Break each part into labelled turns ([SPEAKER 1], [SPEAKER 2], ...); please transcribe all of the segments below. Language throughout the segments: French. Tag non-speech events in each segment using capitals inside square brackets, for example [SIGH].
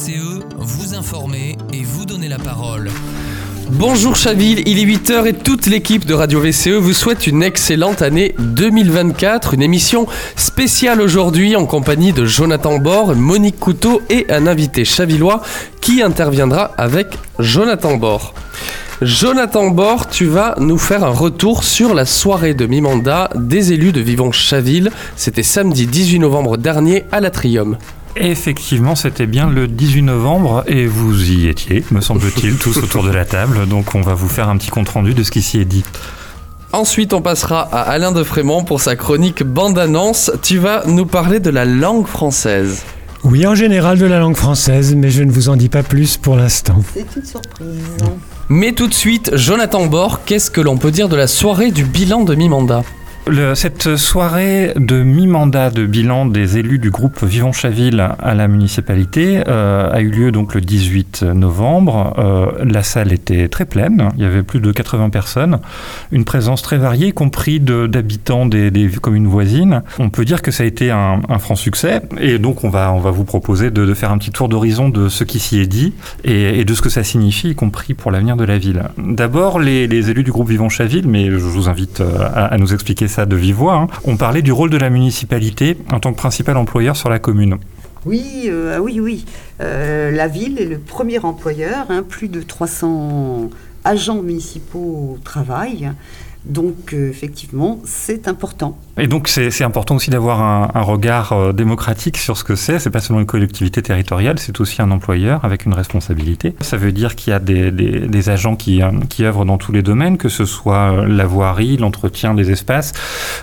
[SPEAKER 1] VCE, vous informer et vous donner la parole.
[SPEAKER 2] Bonjour Chaville, il est 8h et toute l'équipe de Radio VCE vous souhaite une excellente année 2024. Une émission spéciale aujourd'hui en compagnie de Jonathan Bord, Monique Couteau et un invité chavillois qui interviendra avec Jonathan Bord. Jonathan Bord, tu vas nous faire un retour sur la soirée de mi-mandat des élus de Vivon-Chaville. C'était samedi 18 novembre dernier à l'Atrium.
[SPEAKER 3] Effectivement, c'était bien le 18 novembre et vous y étiez, me semble-t-il, tous [LAUGHS] autour de la table. Donc on va vous faire un petit compte-rendu de ce qui s'y est dit.
[SPEAKER 2] Ensuite, on passera à Alain de Frémont pour sa chronique bande-annonce. Tu vas nous parler de la langue française.
[SPEAKER 4] Oui, en général de la langue française, mais je ne vous en dis pas plus pour l'instant.
[SPEAKER 5] C'est une surprise.
[SPEAKER 2] Mais tout de suite, Jonathan Bord, qu'est-ce que l'on peut dire de la soirée du bilan de mi-mandat
[SPEAKER 3] Cette soirée de mi-mandat de bilan des élus du groupe Vivons Chaville à la municipalité euh, a eu lieu donc le 18 novembre. Euh, la salle était très pleine, il y avait plus de 80 personnes, une présence très variée, y compris d'habitants des, communes voisines. On peut dire que ça a été un, franc succès et donc on va, on va vous proposer de, faire un petit tour d'horizon de ce qui s'y est dit et, de ce que ça signifie, y compris pour l'avenir de la ville. D'abord, les, élus du groupe Vivons Chaville, mais je vous invite euh, à nous expliquer ça de vive voix, hein, ont parlé du rôle de la municipalité en tant que principal employeur sur la commune.
[SPEAKER 5] Oui, euh, ah oui, oui. Euh, la ville est le premier employeur. hein, plus de 300 agents municipaux travaillent. Donc, euh, effectivement, c'est important.
[SPEAKER 3] Et donc c'est important aussi d'avoir un, regard euh, démocratique sur ce que c'est. C'est pas seulement une collectivité territoriale, c'est aussi un employeur avec une responsabilité. Ça veut dire qu'il y a des, agents qui, euh, qui œuvrent dans tous les domaines, que ce soit la voirie, l'entretien des espaces,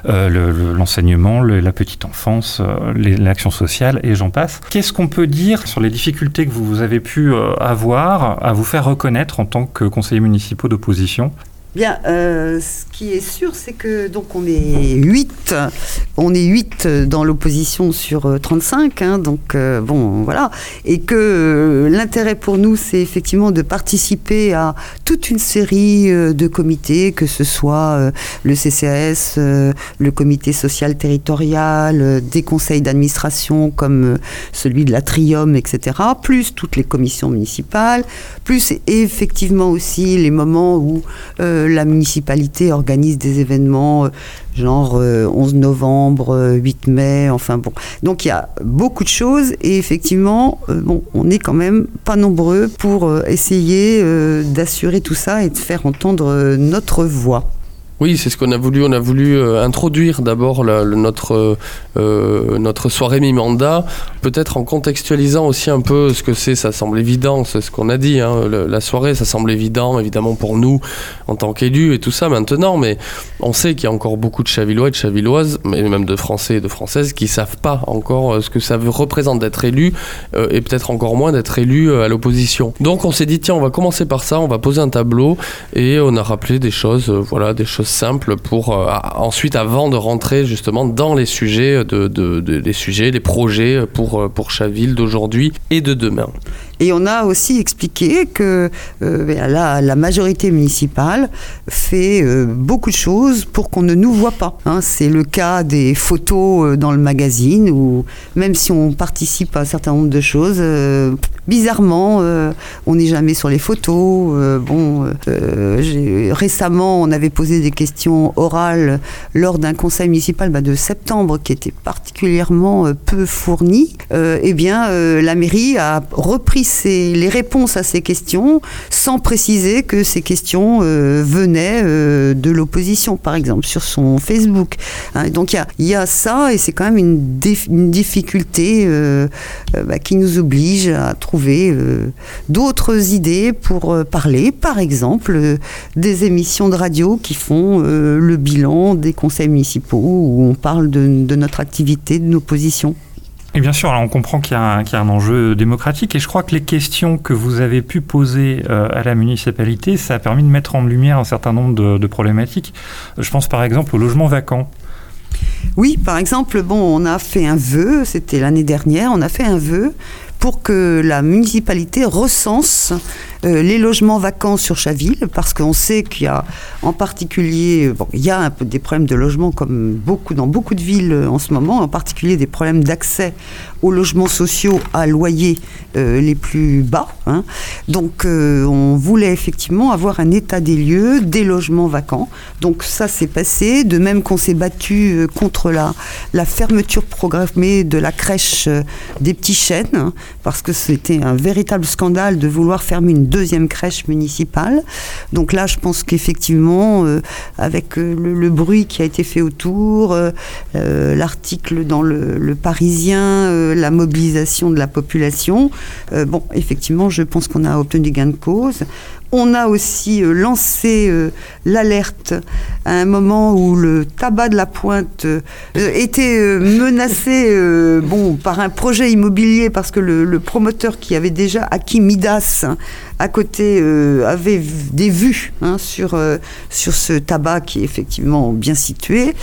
[SPEAKER 3] le- le- l'enseignement, le- la petite enfance, l'action sociale et j'en passe. Qu'est-ce qu'on peut dire sur les difficultés que vous avez pu avoir à vous faire reconnaître en tant que conseiller municipaux d'opposition?
[SPEAKER 5] Bien, euh, ce qui est sûr, c'est que donc on est 8, on est 8 dans l'opposition sur euh, 35, hein, donc euh, bon, voilà, et que euh, l'intérêt pour nous, c'est effectivement de participer à toute une série euh, de comités, que ce soit euh, le CCAS, euh, le comité social territorial, euh, des conseils d'administration comme euh, celui de l'Atrium, etc., plus toutes les commissions municipales, plus effectivement aussi les moments où euh, la municipalité organise des événements euh, genre euh, 11 novembre, euh, 8 mai, enfin bon. Donc il y a beaucoup de choses et effectivement, euh, bon, on n'est quand même pas nombreux pour euh, essayer euh, d'assurer tout ça et de faire entendre euh, notre voix.
[SPEAKER 2] Oui, c'est ce qu'on a voulu. On a voulu euh, introduire d'abord notre, euh, euh, notre soirée mi-mandat, peut-être en contextualisant aussi un peu ce que c'est. Ça semble évident, c'est ce qu'on a dit. hein, la soirée, ça semble évident, évidemment, pour nous en tant qu'élus et tout ça maintenant, mais on sait qu'il y a encore beaucoup de Chavillois et de Chavilloises, mais même de Français et de Françaises, qui savent pas encore ce que ça représente d'être élu et peut-être encore moins d'être élu à l'opposition. Donc on s'est dit, tiens, on va commencer par ça, on va poser un tableau et on a rappelé des choses, voilà, des choses simples pour euh, ensuite, avant de rentrer justement dans les sujets, de- les sujets, les projets pour, euh, pour Chaville d'aujourd'hui et de demain.
[SPEAKER 5] Et on a aussi expliqué que euh, ben, la, majorité municipale fait euh, beaucoup de choses pour qu'on ne nous voit pas. hein. C'est le cas des photos euh, dans le magazine où même si on participe à un certain nombre de choses, euh, bizarrement, on n'est jamais sur les photos. Bon, récemment, on avait posé des questions orales lors d'un conseil municipal bah, de septembre qui était particulièrement peu fourni. Eh bien, la mairie a repris les réponses à ces questions sans préciser que ces questions euh, venaient euh, de l'opposition, par exemple, sur son Facebook. Hein, donc il y a, ça et c'est quand même une, difficulté euh, bah, qui nous oblige à trouver d'autres idées pour parler, par exemple, des émissions de radio qui font le bilan des conseils municipaux où on parle de notre activité, de nos positions.
[SPEAKER 3] Et bien sûr, on comprend qu'il y, a un- qu'il y a un enjeu démocratique et je crois que les questions que vous avez pu poser euh, à la municipalité, ça a permis de mettre en lumière un certain nombre de, de problématiques. Je pense par exemple au logement vacant.
[SPEAKER 5] Oui, par exemple, bon, on a fait un vœu, c'était l'année dernière, on a fait un vœu pour que la municipalité recense les logements vacants sur Chaville, parce qu'on sait qu'il y a en particulier, bon, il y a des problèmes de logement comme beaucoup dans beaucoup de villes en ce moment, en particulier des problèmes d'accès aux logements sociaux à loyer les plus bas. Hein. Donc on voulait effectivement avoir un état des lieux, des logements vacants. Donc ça s'est passé, de même qu'on s'est battu contre la, la fermeture programmée de la crèche des petits chênes, hein, parce que c'était un véritable scandale de vouloir fermer une deuxième crèche municipale. Donc là, je pense qu'effectivement, euh, avec euh, le, bruit qui a été fait autour, euh, l'article dans le, le Parisien, la mobilisation de la population, bon, effectivement, je pense qu'on a obtenu gain de cause. On a aussi euh, lancé euh, l'alerte à un moment où le tabac de la pointe euh, était menacé par un projet immobilier parce que le, promoteur qui avait déjà acquis Midas à côté avait des vues hein, sur, ce tabac qui est effectivement bien situé.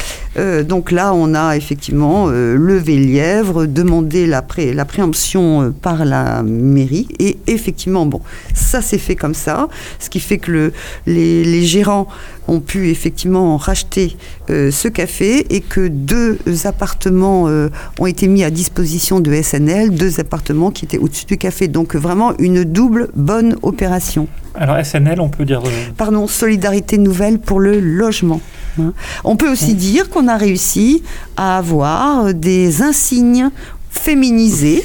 [SPEAKER 5] donc là, on a effectivement levé lièvre, demandé la, préemption par la mairie et effectivement, ça s'est fait comme ça ce qui fait que les, gérants ont pu effectivement racheter euh, ce café et que deux appartements euh, ont été mis à disposition de SNL, deux appartements qui étaient au-dessus du café. Donc vraiment une double bonne opération.
[SPEAKER 3] Alors SNL, on peut dire... Euh,
[SPEAKER 5] Pardon, Solidarité Nouvelle pour le logement. Hein. On peut aussi dire qu'on a réussi à avoir des insignes féminisés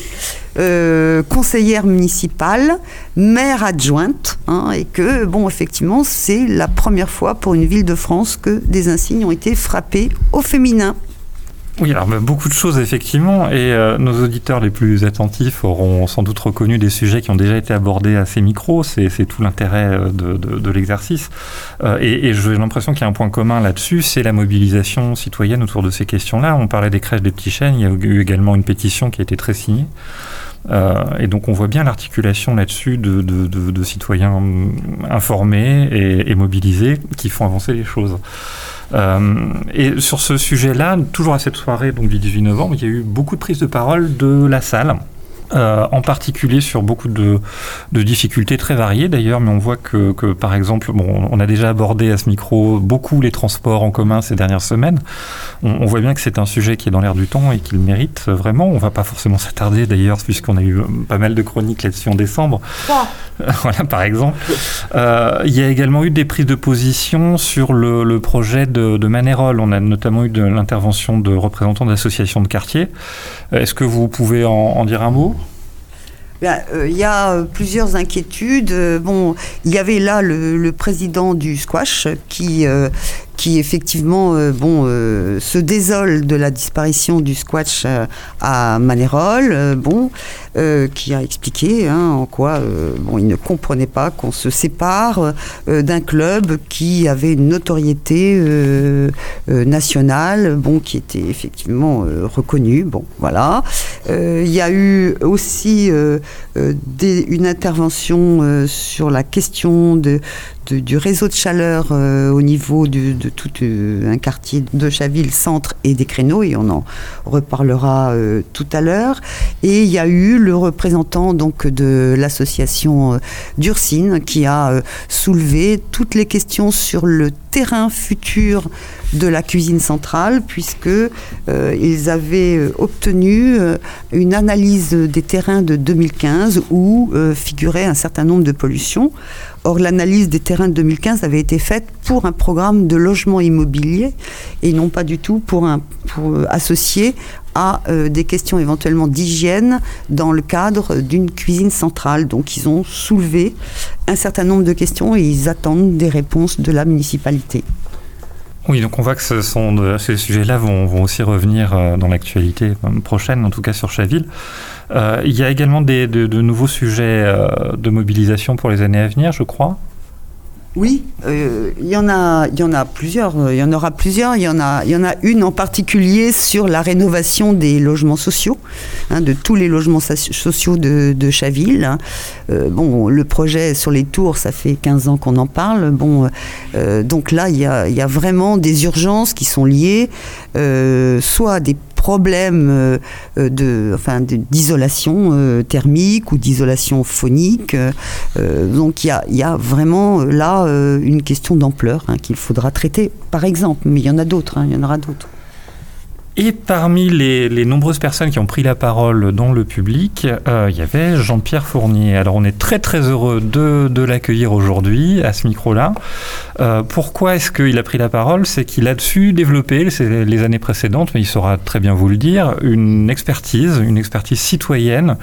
[SPEAKER 5] euh, conseillère municipale, maire adjointe, hein, et que, bon, effectivement, c'est la première fois pour une ville de France que des insignes ont été frappés au féminin.
[SPEAKER 3] Oui, alors beaucoup de choses effectivement, et euh, nos auditeurs les plus attentifs auront sans doute reconnu des sujets qui ont déjà été abordés à ces micros, c'est tout l'intérêt euh, de, l'exercice. et j'ai l'impression qu'il y a un point commun là-dessus, c'est la mobilisation citoyenne autour de ces questions-là. On parlait des crèches des petits chênes, il y a eu également une pétition qui a été très signée. Euh, et donc on voit bien l'articulation là-dessus de, citoyens informés et, mobilisés qui font avancer les choses. Euh, et sur ce sujet-là, toujours à cette soirée donc, du 18 novembre, il y a eu beaucoup de prises de parole de la salle. Euh, en particulier sur beaucoup de, difficultés très variées d'ailleurs, mais on voit que, par exemple, bon, on a déjà abordé à ce micro beaucoup les transports en commun ces dernières semaines. On, voit bien que c'est un sujet qui est dans l'air du temps et qu'il mérite vraiment. On va pas forcément s'attarder d'ailleurs, puisqu'on a eu pas mal de chroniques là-dessus en décembre. [LAUGHS] voilà, par exemple. Euh, il y a également eu des prises de position sur le, projet de, de Manérol. On a notamment eu de l'intervention de représentants d'associations de quartier. Est-ce que vous pouvez en dire un mot?
[SPEAKER 5] Euh, il y a euh, plusieurs inquiétudes. Euh, bon, il y avait là le, président du squash qui, qui effectivement euh, bon, euh, se désole de la disparition du squash euh, à Manérol, bon, qui a expliqué hein, en quoi bon, il ne comprenait pas qu'on se sépare d'un club qui avait une notoriété nationale, bon, qui était effectivement reconnu. Bon, voilà. Il y a eu aussi une intervention sur la question de, du réseau de chaleur euh, au niveau de, tout euh, un quartier de Chaville centre et des créneaux, et on en reparlera euh, tout à l'heure. Et il y a eu le représentant donc de l'association d'Ursine qui a soulevé toutes les questions sur le terrain futur de la cuisine centrale, puisque ils avaient obtenu une analyse des terrains de 2015 où figurait un certain nombre de pollutions. Or, l'analyse des terrains de 2015 avait été faite pour un programme de logement immobilier et non pas du tout pour, un, pour euh, associer à euh, des questions éventuellement d'hygiène dans le cadre d'une cuisine centrale. Donc, ils ont soulevé un certain nombre de questions et ils attendent des réponses de la municipalité.
[SPEAKER 3] Oui, donc on voit que ces sujets-là vont, aussi revenir euh, dans l'actualité prochaine, en tout cas sur Chaville. Euh, il y a également des, de, nouveaux sujets euh, de mobilisation pour les années à venir, je crois.
[SPEAKER 5] Oui, euh, il y en a, y en a plusieurs. Il y en aura plusieurs. Il y en a, y en a une en particulier sur la rénovation des logements sociaux, hein, de tous les logements sociaux de, Chaville. Hein. bon, le projet sur les tours, ça fait 15 ans qu'on en parle. Bon, donc là, il y, a, y a, vraiment des urgences qui sont liées soit à des problèmes de, enfin, d'isolation thermique ou d'isolation phonique. donc il y a, y vraiment là une question d'ampleur hein, qu'il faudra traiter, par exemple, mais il y en a d'autres, hein, il y en aura d'autres.
[SPEAKER 3] Et parmi les, nombreuses personnes qui ont pris la parole dans le public, euh, il y avait Jean-Pierre Fournier. Alors on est très très heureux de, l'accueillir aujourd'hui à ce micro-là. Euh, pourquoi est-ce qu'il a pris la parole? C'est qu'il a su développer les années précédentes, mais il saura très bien vous le dire, une expertise, une expertise citoyenne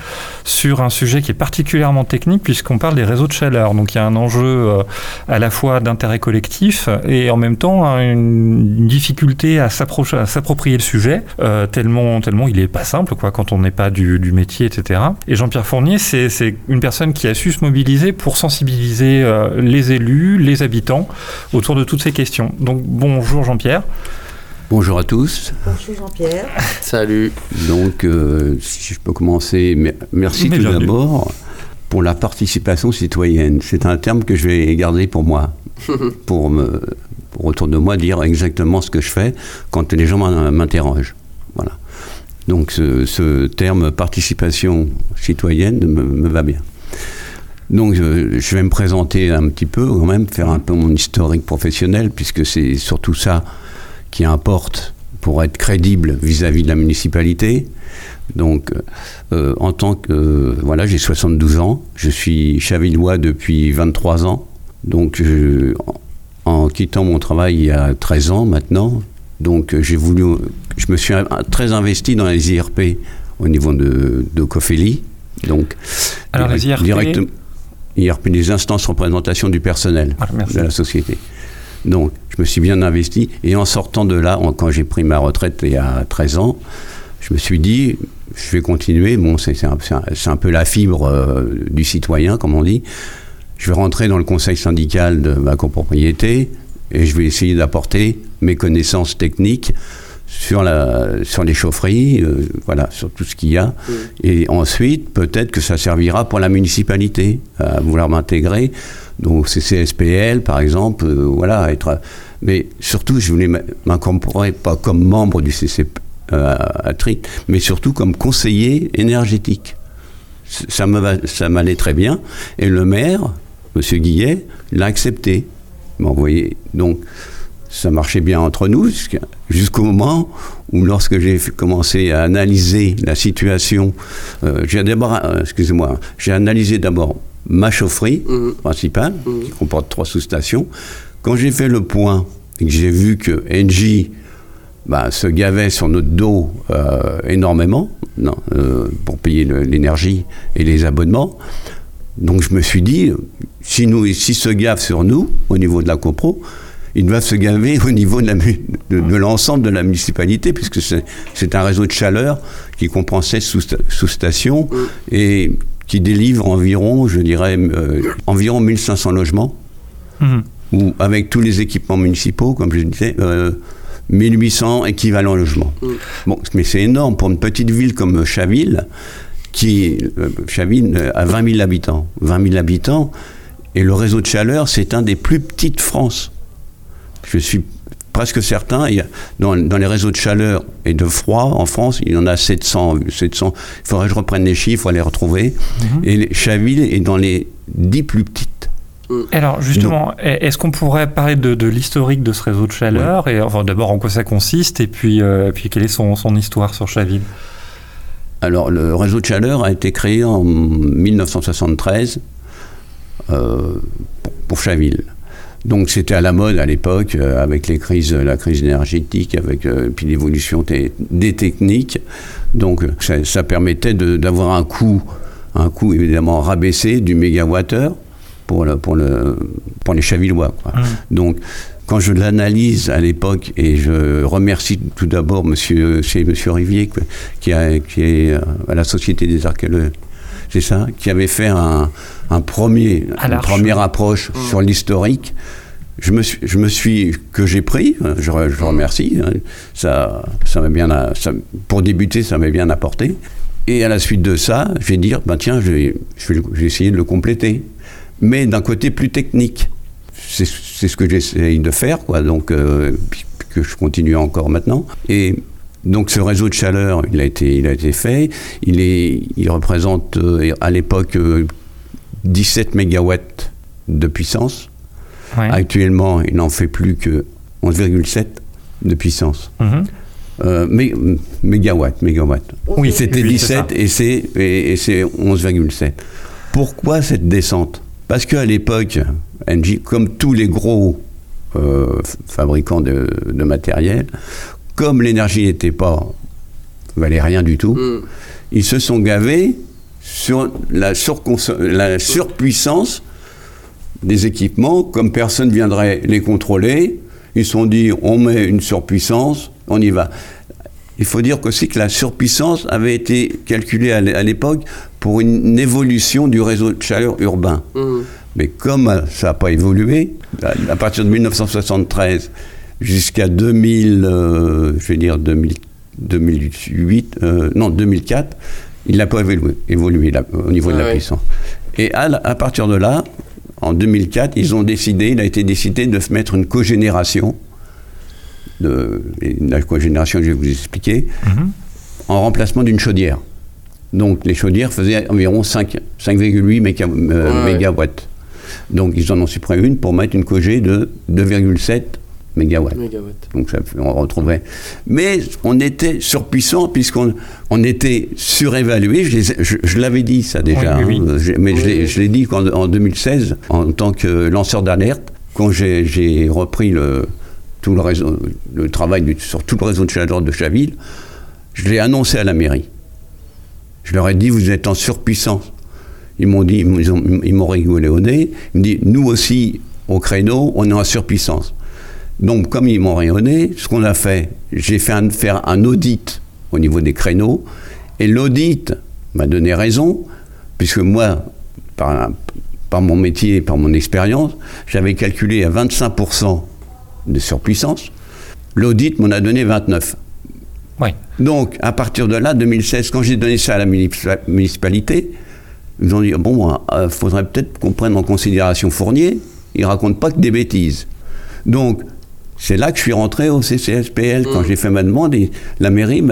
[SPEAKER 3] sur un sujet qui est particulièrement technique puisqu'on parle des réseaux de chaleur. Donc il y a un enjeu euh, à la fois d'intérêt collectif et en même temps une difficulté à s'approprier le sujet euh, tellement, tellement il est pas simple quoi, quand on n'est pas du, métier, etc. Et Jean-Pierre Fournier, c'est une personne qui a su se mobiliser pour sensibiliser euh, les élus, les habitants autour de toutes ces questions. Donc bonjour Jean-Pierre.
[SPEAKER 6] Bonjour à tous.
[SPEAKER 5] Bonjour Jean-Pierre.
[SPEAKER 2] Salut.
[SPEAKER 6] Donc, euh, si je peux commencer, merci tout d'abord pour la participation citoyenne. C'est un terme que je vais garder pour moi, [LAUGHS] pour me autour de moi dire exactement ce que je fais quand les gens m'interrogent. Voilà. Donc ce, terme participation citoyenne me, va bien. Donc je vais me présenter un petit peu quand même, faire un peu mon historique professionnel, puisque c'est surtout ça qui importe pour être crédible vis-à-vis de la municipalité. Donc, euh, en tant que. voilà, j'ai 72 ans, je suis chavillois depuis 23 ans. Donc, je, en quittant mon travail il y a 13 ans maintenant. Donc euh, j'ai voulu, je me suis très investi dans les IRP au niveau de, de Cofeli. Donc,
[SPEAKER 3] Alors les IRP
[SPEAKER 6] IRP, des instances représentation du personnel ah, de la société. Donc je me suis bien investi et en sortant de là, quand j'ai pris ma retraite il y a 13 ans, je me suis dit, je vais continuer. Bon, c'est un, un, peu la fibre euh, du citoyen, comme on dit je vais rentrer dans le conseil syndical de ma copropriété et je vais essayer d'apporter mes connaissances techniques sur, la, sur les chaufferies, euh, voilà, sur tout ce qu'il y a. Mm. Et ensuite, peut-être que ça servira pour la municipalité à vouloir m'intégrer. Donc, CCSPL, par exemple, euh, voilà, être. Mais surtout, je voulais m'incorporer pas comme membre du CCP, euh, mais surtout comme conseiller énergétique. Ça m'allait très bien. Et le maire, M. Guillet l'a accepté. Bon, vous voyez, donc ça marchait bien entre nous jusqu'au moment où, lorsque j'ai commencé à analyser la situation, euh, j'ai d'abord, euh, excusez-moi, j'ai analysé d'abord ma chaufferie mmh. principale, mmh. qui comporte trois sous-stations. Quand j'ai fait le point et que j'ai vu que Engie bah, se gavait sur notre dos euh, énormément non, pour payer l'énergie et les abonnements, donc je me suis dit, si nous, s'ils se gavent sur nous, au niveau de la CoPro, ils doivent se gaver au niveau de, l'ensemble de, la municipalité, puisque c'est un réseau de chaleur qui comprend 16 sous-stations et qui délivre environ, je dirais, euh, environ 1500 logements, mmh. ou avec tous les équipements municipaux, comme je disais, 1800 euh, équivalents logements. Mmh. Bon, mais c'est énorme pour une petite ville comme Chaville qui, euh, Chaville, a 20 000 habitants. 20 000 habitants, et le réseau de chaleur, c'est un des plus petits de France. Je suis presque certain, il y a, dans, les réseaux de chaleur et de froid en France, il y en a 700. 700 il faudrait que je reprenne les chiffres, les retrouver. Mhm. Et Chaville est dans les 10 plus petites.
[SPEAKER 3] Alors justement, est-ce qu'on pourrait parler de, l'historique de ce réseau de chaleur et enfin d'abord en quoi ça consiste et puis, euh, puis quelle est son, son histoire sur Chaville?
[SPEAKER 6] Alors, le réseau de chaleur a été créé en 1973 euh, pour Chaville. Donc c'était à la mode à l'époque, euh, avec les crises, la crise énergétique, avec euh, puis l'évolution des techniques. Donc ça, permettait d'avoir un coût, un coût évidemment rabaissé du mégawattheure pour, le, pour, le, pour les Chavillois. Mmh. Donc quand je l'analyse à l'époque, et je remercie tout d'abord monsieur, monsieur Rivier, qui, a, qui est à la Société des archéologues, c'est ça, qui avait fait un, un premier, une première approche mmh. sur l'historique. Je me, suis, je me suis, que j'ai pris, je, je remercie, hein, ça, ça m'a bien, ça, pour débuter, ça m'a bien apporté. Et à la suite de ça, je vais dire, ben tiens, je vais, je vais essayer de le compléter, mais d'un côté plus technique c'est ce que j'essaye de faire, quoi, donc, euh, que je continue encore maintenant. Et Donc ce réseau de chaleur, il a été, il a été fait. Il, est, il représente euh, à l'époque 17 mégawatts de puissance. Actuellement, il n'en fait plus que 11,7 de puissance.
[SPEAKER 3] Mhm.
[SPEAKER 6] Euh, mégawatts, mégawatts. Oui, c'était 17 et c'est, et, c'est 11,7. Pourquoi cette descente? Parce qu'à l'époque, Engie, comme tous les gros euh, fabricants de, matériel, comme l'énergie n'était pas, valait rien du tout, mm. ils se sont gavés sur la, la surpuissance des équipements, comme personne viendrait les contrôler, ils se sont dit on met une surpuissance, on y va. Il faut dire aussi que la surpuissance avait été calculée à l'époque pour une évolution du réseau de chaleur urbain. Mmh. Mais comme ça n'a pas évolué, à, partir de 1973 jusqu'à 2000, euh, je vais dire 2008, euh, non 2004, il n'a pas évolué, évolué au niveau de la puissance. Et à, à, partir de là, en 2004, ils ont décidé, il a été décidé de mettre une cogénération. De, la cogénération, je vais vous expliquer, mhm. en remplacement d'une chaudière. Donc les chaudières faisaient environ 5,8 euh, mégawatts. Donc ils en ont supprimé une pour mettre une cogé de 2,7 mégawatts. Donc ça, on retrouverait. Mais on était surpuissant puisqu'on on était surévalué. Je, l'avais dit ça déjà, hein. mais je l'ai dit en, en, 2016 en tant que lanceur d'alerte quand j'ai repris le, tout le, réseau, le travail sur tout le réseau de chaleur de Chaville. Je l'ai annoncé à la mairie. Je leur ai dit vous êtes en surpuissance. Ils m'ont dit, ils m'ont rigolé au nez. Ils m'ont dit nous aussi au créneau, on est en surpuissance. Donc, comme ils m'ont rayonné, ce qu'on a fait, j'ai fait un, faire un audit au niveau des créneaux, et l'audit m'a donné raison, puisque moi, par, par mon métier, par mon expérience, j'avais calculé à 25% de surpuissance. L'audit m'en a donné 29. Donc, à partir de là, 2016, quand j'ai donné ça à la municipalité, ils ont dit bon, il euh, faudrait peut-être qu'on prenne en considération Fournier. Il raconte pas que des bêtises. Donc, c'est là que je suis rentré au CCSPL. Quand j'ai fait ma demande, la mairie,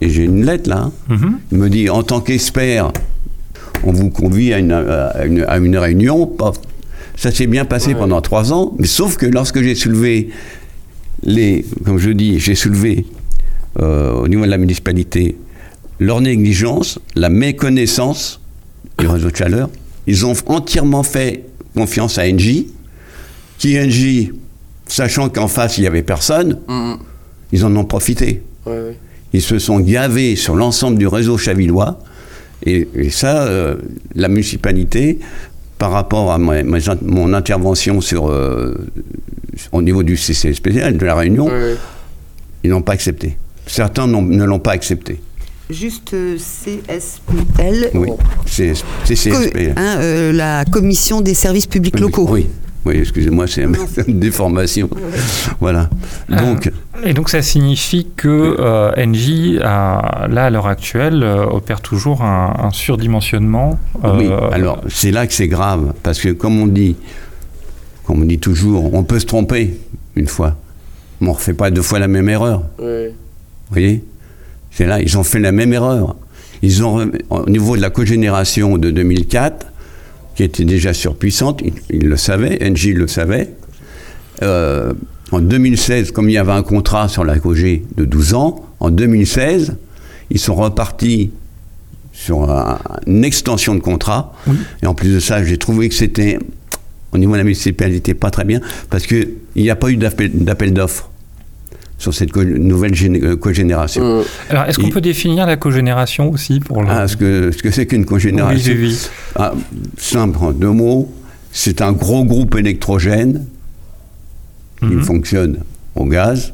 [SPEAKER 6] j'ai une lettre là, hein. mm-hmm. il me dit en tant qu'expert, on vous convie à une, à une, réunion. Ça s'est bien passé pendant trois ans, mais sauf que lorsque j'ai soulevé les, comme je dis, j'ai soulevé euh, au niveau de la municipalité leur négligence, la méconnaissance du réseau de chaleur, ils ont entièrement fait confiance à Engie, qui Engie sachant qu'en face, il n'y avait personne, mm. ils en ont profité. Ils se sont gavés sur l'ensemble du réseau chavillois. Et, ça, euh, la municipalité, par rapport à mon intervention sur, euh, au niveau du CCSPL, de la Réunion, ils n'ont pas accepté. Certains ne l'ont pas accepté.
[SPEAKER 5] Juste euh, CSPL.
[SPEAKER 6] Oui.
[SPEAKER 5] Hein, la Commission des services publics locaux.
[SPEAKER 6] Oui, oui, excusez-moi, c'est une déformation. voilà.
[SPEAKER 3] Euh, donc, et donc ça signifie que euh, NJ, là à l'heure actuelle, euh, opère toujours un, surdimensionnement.
[SPEAKER 6] oui, alors c'est là que c'est grave, parce que comme on dit, comme on dit toujours, on peut se tromper une fois, mais on ne refait pas deux fois la même erreur. Oui. Vous voyez? C'est là, ils ont fait la même erreur. Ils ont, au niveau de la cogénération de 2004, qui était déjà surpuissante, il, le savait, Engie le savait. Euh, en 2016, comme il y avait un contrat sur la COG de 12 ans, en 2016, ils sont repartis sur une extension de contrat. Et en plus de ça, j'ai trouvé que c'était, au niveau de la municipalité, pas très bien, parce qu'il n'y a pas eu d'appel d'offres sur cette nouvelle euh, cogénération. Euh,
[SPEAKER 3] Alors, est-ce qu'on peut définir la cogénération aussi pour le...
[SPEAKER 6] ah, ce que ce que c'est qu'une cogénération
[SPEAKER 3] oui, oui.
[SPEAKER 6] Ah, Simple, en deux mots, c'est un gros groupe électrogène qui mhm. fonctionne au gaz.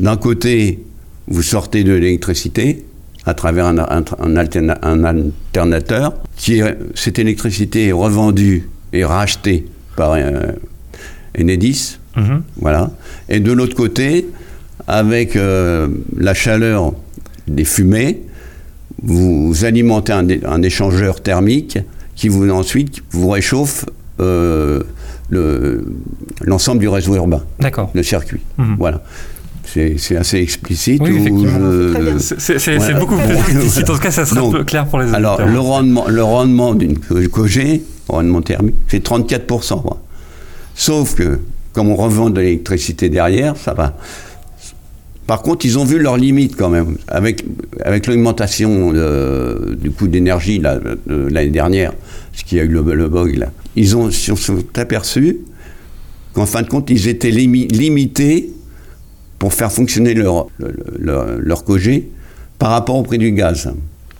[SPEAKER 6] D'un côté, vous sortez de l'électricité à travers un, un, alternateur. Qui cette électricité est revendue et rachetée par euh, Enedis. Mhm. Voilà. Et de l'autre côté, avec euh, la chaleur des fumées, vous alimentez un, échangeur thermique qui vous ensuite vous réchauffe euh, l'ensemble du réseau urbain.
[SPEAKER 3] D'accord.
[SPEAKER 6] Le circuit. Mhm. Voilà. c'est assez explicite.
[SPEAKER 3] Oui, C'est
[SPEAKER 6] Voilà.
[SPEAKER 3] beaucoup plus [LAUGHS] explicite. En tout cas, ça sera
[SPEAKER 6] Donc,
[SPEAKER 3] un peu clair pour les
[SPEAKER 6] Alors,
[SPEAKER 3] auditeurs.
[SPEAKER 6] le rendement, le rendement d'une co- cogé, le rendement thermique, c'est 34%. moi. Sauf que, comme on revend de l'électricité derrière, ça va. Par contre, ils ont vu leurs limites quand même. Avec, avec l'augmentation du coût d'énergie là, de l'année dernière, ce qui a eu le, le bug là, ils ont, se sont aperçus qu'en fin de compte, ils étaient limi- limités pour faire fonctionner leur, le- le- leur, leur cogé par rapport au prix du gaz.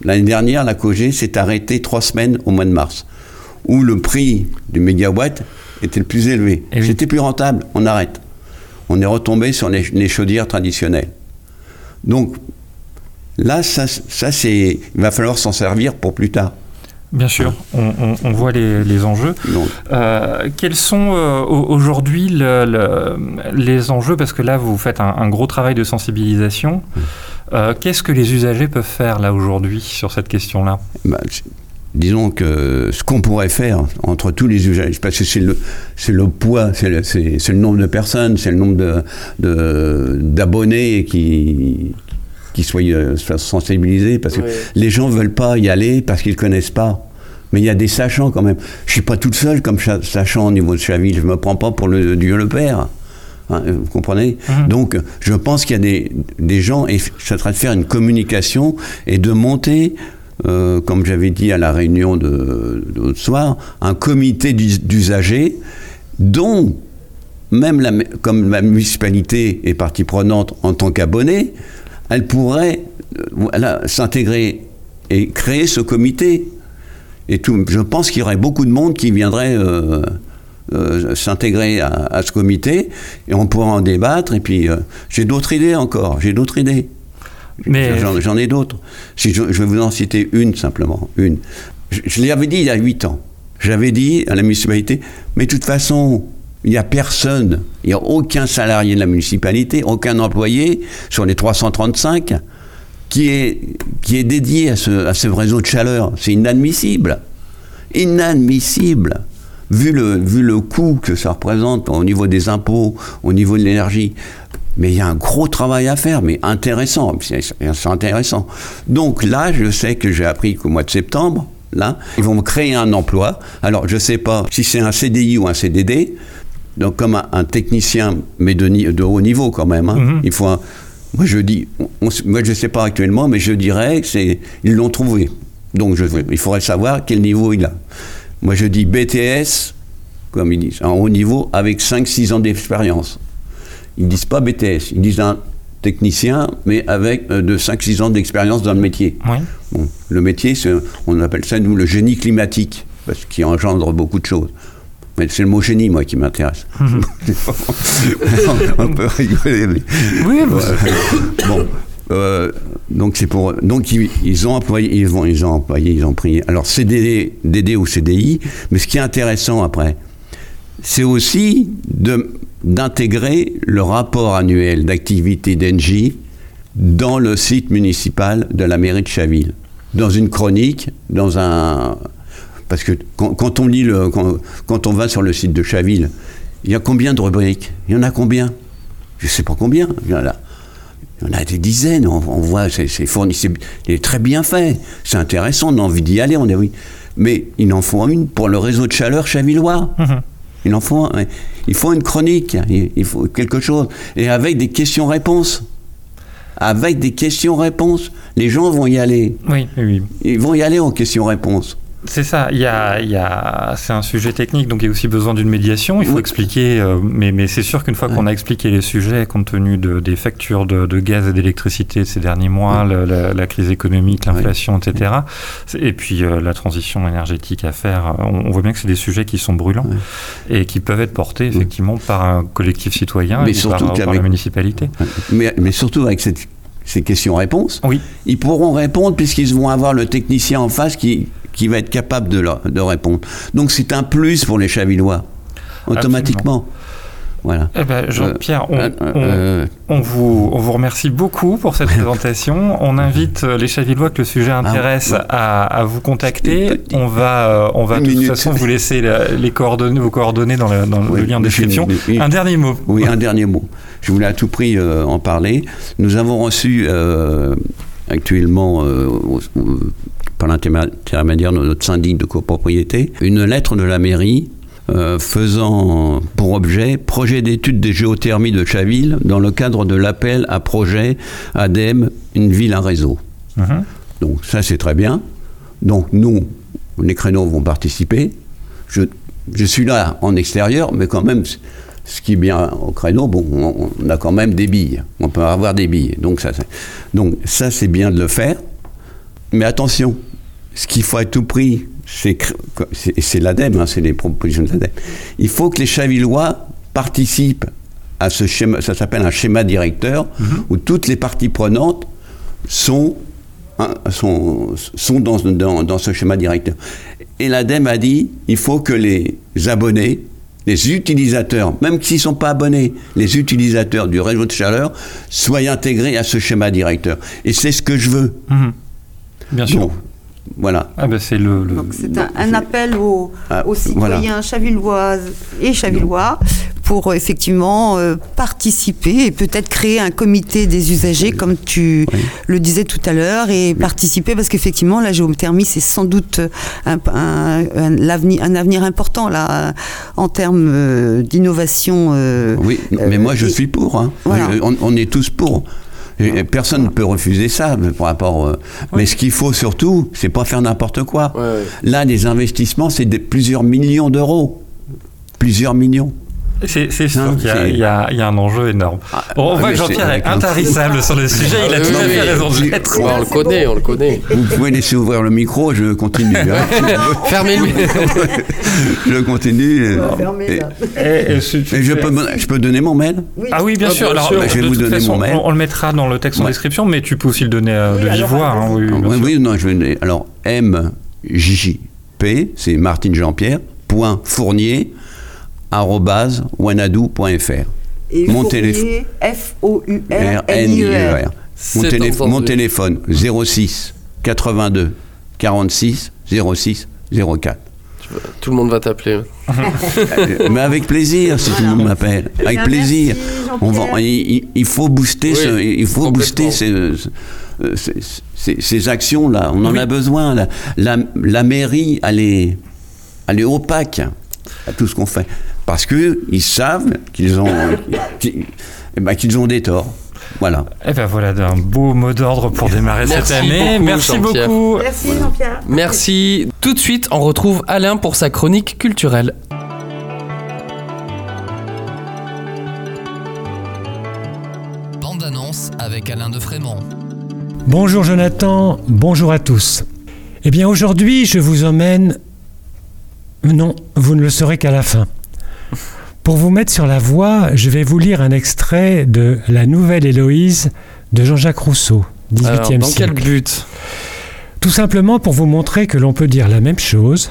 [SPEAKER 6] L'année dernière, la cogé s'est arrêtée trois semaines au mois de mars, où le prix du mégawatt était le plus élevé.
[SPEAKER 3] Eh oui.
[SPEAKER 6] C'était plus rentable, on arrête. On est retombé sur les, les chaudières traditionnelles. Donc là, ça, ça c'est, il va falloir s'en servir pour plus tard.
[SPEAKER 3] Bien sûr, on, on- on voit les, les enjeux. Euh, quels sont euh, au- aujourd'hui le- le- les enjeux? Parce que là, vous faites un, un gros travail de sensibilisation. Euh, Qu'est-ce que les usagers peuvent faire là aujourd'hui sur cette question-là?
[SPEAKER 6] Bah, disons que ce qu'on pourrait faire entre tous les usages, parce que c'est le, c'est le poids, c'est le, c'est- c'est le nombre de personnes, c'est le nombre de, de- d'abonnés qui, qui soient, euh, soient sensibilisés, parce que les gens ne veulent pas y aller parce qu'ils ne connaissent pas. Mais il y a des sachants quand même. Je ne suis pas toute seule comme cha- sachant au niveau de Chaville. Je ne me prends pas pour le Dieu le Père. Hein, vous comprenez?
[SPEAKER 3] Mhm.
[SPEAKER 6] Donc, je pense qu'il y a des, des gens, et ça serait de faire une communication et de monter, euh, comme j'avais dit à la réunion de, l'autre soir, un comité d'us- d'usagers dont, même la, comme la municipalité est partie prenante en tant qu'abonné, elle pourrait euh, s'intégrer et créer ce comité. Et je pense qu'il y aurait beaucoup de monde qui viendrait euh, s'intégrer à, à ce comité et on pourrait en débattre. Et puis, j'ai d'autres idées encore, j'ai d'autres idées.
[SPEAKER 3] Mais-
[SPEAKER 6] J'en, ai d'autres. Si je, vais vous en citer une simplement, une. Je, l'avais dit il y a huit ans. J'avais dit à la municipalité, mais de toute façon, il n'y a personne, il n'y a aucun salarié de la municipalité, aucun employé sur les 335 qui est, qui est dédié à ce, à réseau de chaleur. C'est inadmissible. Inadmissible. Vu le, vu le coût que ça représente au niveau des impôts, au niveau de l'énergie. Mais il y a un gros travail à faire, mais intéressant. C'est intéressant. Donc là, je sais que j'ai appris qu'au mois de septembre, là, ils vont créer un emploi. Alors, je ne sais pas si c'est un CDI ou un CDD. Donc, comme un, un technicien, mais de, haut niveau quand même. hein.
[SPEAKER 3] Mhm.
[SPEAKER 6] Il faut un- moi, je dis, on- moi, je ne sais pas actuellement, mais je dirais que c'est, ils l'ont trouvé. Donc, je, il faudrait savoir quel niveau il a. Moi, je dis BTS, comme ils disent, en haut niveau, avec 5-6 ans d'expérience. Ils disent pas BTS, ils disent un technicien, mais avec euh, de 5-6 ans d'expérience dans le métier.
[SPEAKER 3] Oui.
[SPEAKER 6] Bon, le métier, on appelle ça, nous, le génie climatique, parce qu'il engendre beaucoup de choses. Mais c'est le mot génie, moi, qui m'intéresse. [LAUGHS] [LAUGHS] on peut rigoler, mais...
[SPEAKER 3] Oui,
[SPEAKER 6] Bon, euh, donc c'est pour donc ils, ils ont employé ils vont ils ont employé ils ont pris alors CDD DD ou CDI mais ce qui est intéressant après c'est aussi de d'intégrer le rapport annuel d'activité d'Engie dans le site municipal de la mairie de Chaville dans une chronique dans un parce que quand, on lit le quand, on va sur le site de Chaville il y a combien de rubriques? Il y en a combien? Je sais pas combien il y en a a des dizaines, on, voit, c'est fourni, c'est très bien fait, c'est intéressant, on a envie d'y aller, on est oui. Mais il en faut une pour le réseau de chaleur chavillois.
[SPEAKER 3] Mhm.
[SPEAKER 6] Il en faut, un- il faut une chronique, il, faut quelque chose, et avec des questions-réponses. Avec des questions-réponses, les gens vont y aller.
[SPEAKER 3] oui, oui, oui.
[SPEAKER 6] Ils vont y aller en questions-réponses.
[SPEAKER 3] C'est ça, il y a, il y a, c'est un sujet technique, donc il y a aussi besoin d'une médiation. Il faut
[SPEAKER 6] Oui.
[SPEAKER 3] expliquer, euh, mais, mais c'est sûr qu'une fois qu'on a expliqué les sujets, compte tenu de, des factures de, de gaz et d'électricité ces derniers mois, le- la, la crise économique, l'inflation, etc., c'est- et puis euh, la transition énergétique à faire, euh, on, on voit bien que c'est des sujets qui sont brûlants et qui peuvent être portés effectivement par un collectif citoyen
[SPEAKER 6] Mais
[SPEAKER 3] et
[SPEAKER 6] surtout
[SPEAKER 3] par, par la municipalité.
[SPEAKER 6] Mais, mais surtout avec cette- ces questions-réponses,
[SPEAKER 3] Oui,
[SPEAKER 6] ils pourront répondre puisqu'ils vont avoir le technicien en face qui, qui va être capable de, de répondre. Donc c'est un plus pour les Chavillois, automatiquement. Voilà.
[SPEAKER 3] Eh ben, Jean-Pierre, on,
[SPEAKER 6] Euh,
[SPEAKER 3] on-
[SPEAKER 6] euh,
[SPEAKER 3] on vous, on vous remercie beaucoup pour cette [LAUGHS] présentation. On invite euh, les Chavillois que le sujet intéresse
[SPEAKER 6] ouais.
[SPEAKER 3] à, à vous contacter. On va, euh, on va de toute façon vous laisser la- les coordonnées, vos coordonnées dans, le- dans
[SPEAKER 6] Oui,
[SPEAKER 3] le lien en description. Un dernier mot.
[SPEAKER 6] Oui, un [LAUGHS] dernier mot. Je voulais à tout prix euh, en parler. Nous avons reçu euh, actuellement, euh, par l'intermédiaire de notre syndic de copropriété, une lettre de la mairie euh, faisant pour objet projet d'étude des géothermies de Chaville dans le cadre de l'appel à projet ADEME, une ville à réseau.
[SPEAKER 3] Mhm.
[SPEAKER 6] Donc ça c'est très bien. Donc nous, les créneaux vont participer. Je, je suis là en extérieur, mais quand même, ce qui est bien au créneau, bon, on, on a quand même des billes. On peut avoir des billes. Donc ça, donc ça c'est bien de le faire. Mais attention, ce qu'il faut à tout prix, c'est l'ADEME, hein, c'est les propositions de l'ADEME. Il faut que les Chavillois participent à ce schéma, ça s'appelle un schéma directeur, où toutes les parties prenantes sont, hein, sont, sont dans, dans, dans ce schéma directeur. Et l'ADEME a dit il faut que les abonnés, les utilisateurs, même s'ils ne sont pas abonnés, les utilisateurs du réseau de chaleur soient intégrés à ce schéma directeur. Et c'est ce que je veux.
[SPEAKER 3] Mhm. Bien sûr.
[SPEAKER 6] Donc, voilà.
[SPEAKER 3] Ah ben, c'est le, le-
[SPEAKER 5] Donc c'est un, un appel aux,
[SPEAKER 6] Ah,
[SPEAKER 5] aux citoyens chavilloises et chavillois pour euh, effectivement euh, participer et peut-être créer un comité des usagers comme tu
[SPEAKER 6] Oui.
[SPEAKER 5] le disais tout à l'heure et participer parce qu'effectivement la géothermie c'est sans doute un, un- un- l'avenir- un avenir important là en termes euh, d'innovation. euh,
[SPEAKER 6] Oui, mais
[SPEAKER 5] euh,
[SPEAKER 6] moi je
[SPEAKER 5] et-
[SPEAKER 6] suis pour. hein.
[SPEAKER 5] Voilà.
[SPEAKER 6] On, on est tous pour. Et personne ne peut refuser ça par rapport. euh, Mais ce qu'il faut surtout, c'est pas faire n'importe quoi.
[SPEAKER 2] Ouais, ouais.
[SPEAKER 6] Là, les investissements, c'est plusieurs millions d'euros. Plusieurs millions.
[SPEAKER 3] C'est sûr qu'il y, a- y y un enjeu énorme. Bon, on
[SPEAKER 6] ah,
[SPEAKER 3] voit que Jean-Pierre est intarissable sur le sujet. Il a
[SPEAKER 2] Ah,
[SPEAKER 3] tout à fait raison de l'être.
[SPEAKER 2] On le connaît, on le connaît.
[SPEAKER 6] Vous pouvez laisser ouvrir le micro, je continue. hein. [LAUGHS]
[SPEAKER 2] Fermez-le. [LAUGHS]
[SPEAKER 6] je continue. je, peux, donner mon mail?
[SPEAKER 3] Ah oui, bien
[SPEAKER 2] Ah,
[SPEAKER 3] sûr.
[SPEAKER 2] bien
[SPEAKER 3] Alors,
[SPEAKER 2] sûr.
[SPEAKER 3] bah,
[SPEAKER 6] Je vais
[SPEAKER 3] de
[SPEAKER 6] vous donner
[SPEAKER 3] façon,
[SPEAKER 6] mon mail.
[SPEAKER 3] on, on le mettra dans le texte en description, mais tu peux aussi le donner euh, de
[SPEAKER 5] Oui,
[SPEAKER 3] vive voix. hein, oui,
[SPEAKER 6] non, je vais. Alors, MJP, c'est Martine Jean-Pierre, point fournier,
[SPEAKER 5] Et
[SPEAKER 6] Mon téléphone.
[SPEAKER 5] F-O-U-R-N-I-E-R.
[SPEAKER 6] R-N-I-E-R. Mon, télé- mon téléphone 06 82 46 06 04.
[SPEAKER 2] Tout le monde va t'appeler.
[SPEAKER 6] Euh, Mais avec plaisir, si tout le monde m'appelle. Avec
[SPEAKER 5] bien,
[SPEAKER 6] plaisir.
[SPEAKER 5] merci,
[SPEAKER 6] On va,
[SPEAKER 5] Jean-Pierre.
[SPEAKER 6] il, faut booster,
[SPEAKER 2] Oui,
[SPEAKER 6] ce- il faut booster ces, ces- ces- ces- ces actions-là. On en
[SPEAKER 3] Oui.
[SPEAKER 6] a besoin. La, la, la mairie, elle est, elle est opaque à tout ce qu'on fait. Parce qu'ils savent qu'ils ont, qu'ils, eh ben, qu'ils ont des torts. Voilà.
[SPEAKER 3] Et ben voilà un beau mot d'ordre pour démarrer cette année.
[SPEAKER 2] beaucoup,
[SPEAKER 3] Merci
[SPEAKER 2] Jean-Pierre.
[SPEAKER 3] beaucoup.
[SPEAKER 5] Merci Jean-Pierre.
[SPEAKER 2] Merci. Tout de suite, on retrouve Alain pour sa chronique culturelle.
[SPEAKER 1] Bande annonce avec Alain de Frémont.
[SPEAKER 4] Bonjour Jonathan, bonjour à tous. Eh bien aujourd'hui, je vous emmène... Non, vous ne le saurez qu'à la fin. Pour vous mettre sur la voie, je vais vous lire un extrait de La Nouvelle Héloïse de Jean-Jacques Rousseau, 18e
[SPEAKER 2] Alors, dans
[SPEAKER 4] siècle.
[SPEAKER 2] quel but?
[SPEAKER 4] Tout simplement pour vous montrer que l'on peut dire la même chose,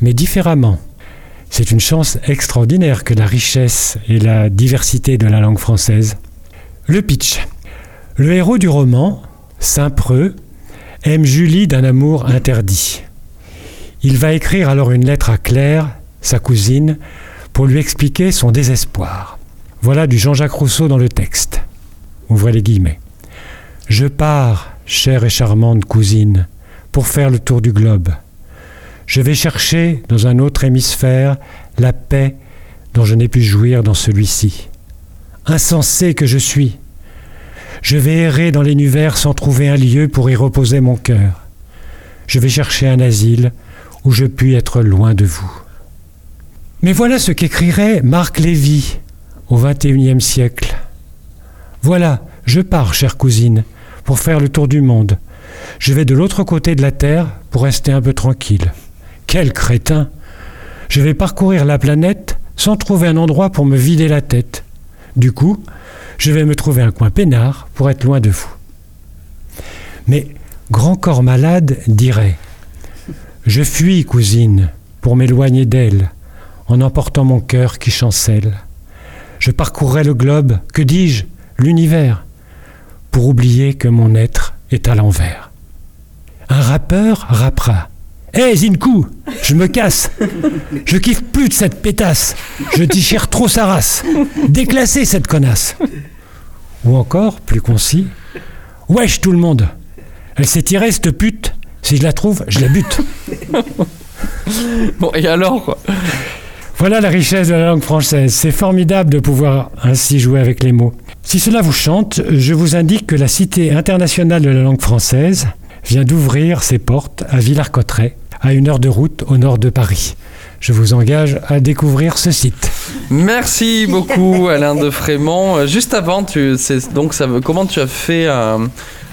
[SPEAKER 4] mais différemment. C'est une chance extraordinaire que la richesse et la diversité de la langue française. Le pitch. Le héros du roman, Saint-Preux, aime Julie d'un amour interdit. Il va écrire alors une lettre à Claire, sa cousine, lui expliquer son désespoir. Voilà du Jean-Jacques Rousseau dans le texte. Ouvrez les guillemets. Je pars, chère et charmante cousine, pour faire le tour du globe. Je vais chercher dans un autre hémisphère la paix dont je n'ai pu jouir dans celui-ci. Insensé que je suis, je vais errer dans l'univers sans trouver un lieu pour y reposer mon cœur. Je vais chercher un asile où je puis être loin de vous. Mais voilà ce qu'écrirait Marc Lévy au XXIe siècle. Voilà, je pars, chère cousine, pour faire le tour du monde. Je vais de l'autre côté de la Terre pour rester un peu tranquille. Quel crétin Je vais parcourir la planète sans trouver un endroit pour me vider la tête. Du coup, je vais me trouver un coin peinard pour être loin de vous. Mais Grand Corps Malade dirait Je fuis, cousine, pour m'éloigner d'elle, en emportant mon cœur qui chancelle. je parcourrais le globe, que dis-je, l'univers, pour oublier que mon être est à l'envers. Un rappeur rappera. Hé Zinku, je me casse. Je kiffe plus de cette pétasse. Je déchire trop sa race. Déclassez cette connasse. Ou encore, plus concis, Wesh tout le monde. Elle s'est tirée cette pute. Si je la trouve, je la bute.
[SPEAKER 2] Bon, et alors
[SPEAKER 4] Voilà la richesse de la langue française. C'est formidable de pouvoir ainsi jouer avec les mots. Si cela vous chante, je vous indique que la Cité internationale de la langue française vient d'ouvrir ses portes à Villars-Cotterêts, à une heure de route au nord de Paris. Je vous engage à découvrir ce site.
[SPEAKER 2] Merci beaucoup Alain de Frémont. Euh, Juste avant, donc comment tu as fait un-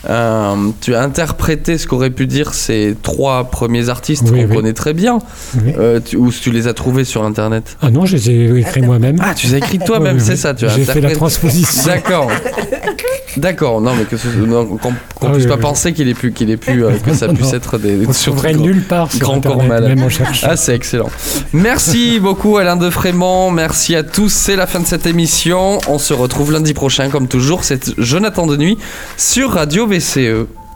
[SPEAKER 2] un- tu as interprété ce qu'auraient pu dire ces trois premiers artistes
[SPEAKER 4] Oui,
[SPEAKER 2] qu'on
[SPEAKER 4] oui.
[SPEAKER 2] connaît très bien,
[SPEAKER 4] Oui.
[SPEAKER 2] euh, tu- ou tu les as trouvés sur internet
[SPEAKER 4] Ah non, je les ai écrits moi-même.
[SPEAKER 2] Ah, tu les as écrits toi-même, c'est ça, tu as
[SPEAKER 4] J'ai fait la transposition.
[SPEAKER 2] D'accord. D'accord, non mais que ce- non, qu'on qu'on
[SPEAKER 4] Ah
[SPEAKER 2] puisse
[SPEAKER 4] oui,
[SPEAKER 2] pas
[SPEAKER 4] oui.
[SPEAKER 2] penser qu'il ait pu, qu'il ait pu, euh, que ça puisse
[SPEAKER 4] non.
[SPEAKER 2] être des
[SPEAKER 4] On
[SPEAKER 2] surtout
[SPEAKER 4] nulle part sur
[SPEAKER 2] grands corps
[SPEAKER 4] Internet,
[SPEAKER 2] malades.
[SPEAKER 4] même en cherchant.
[SPEAKER 2] Ah, c'est excellent. Merci [LAUGHS] beaucoup Alain de Frémont. Merci à tous. C'est la fin de cette émission. On se retrouve lundi prochain, comme toujours. C'est Jonathan de Nuit sur Radio VCE.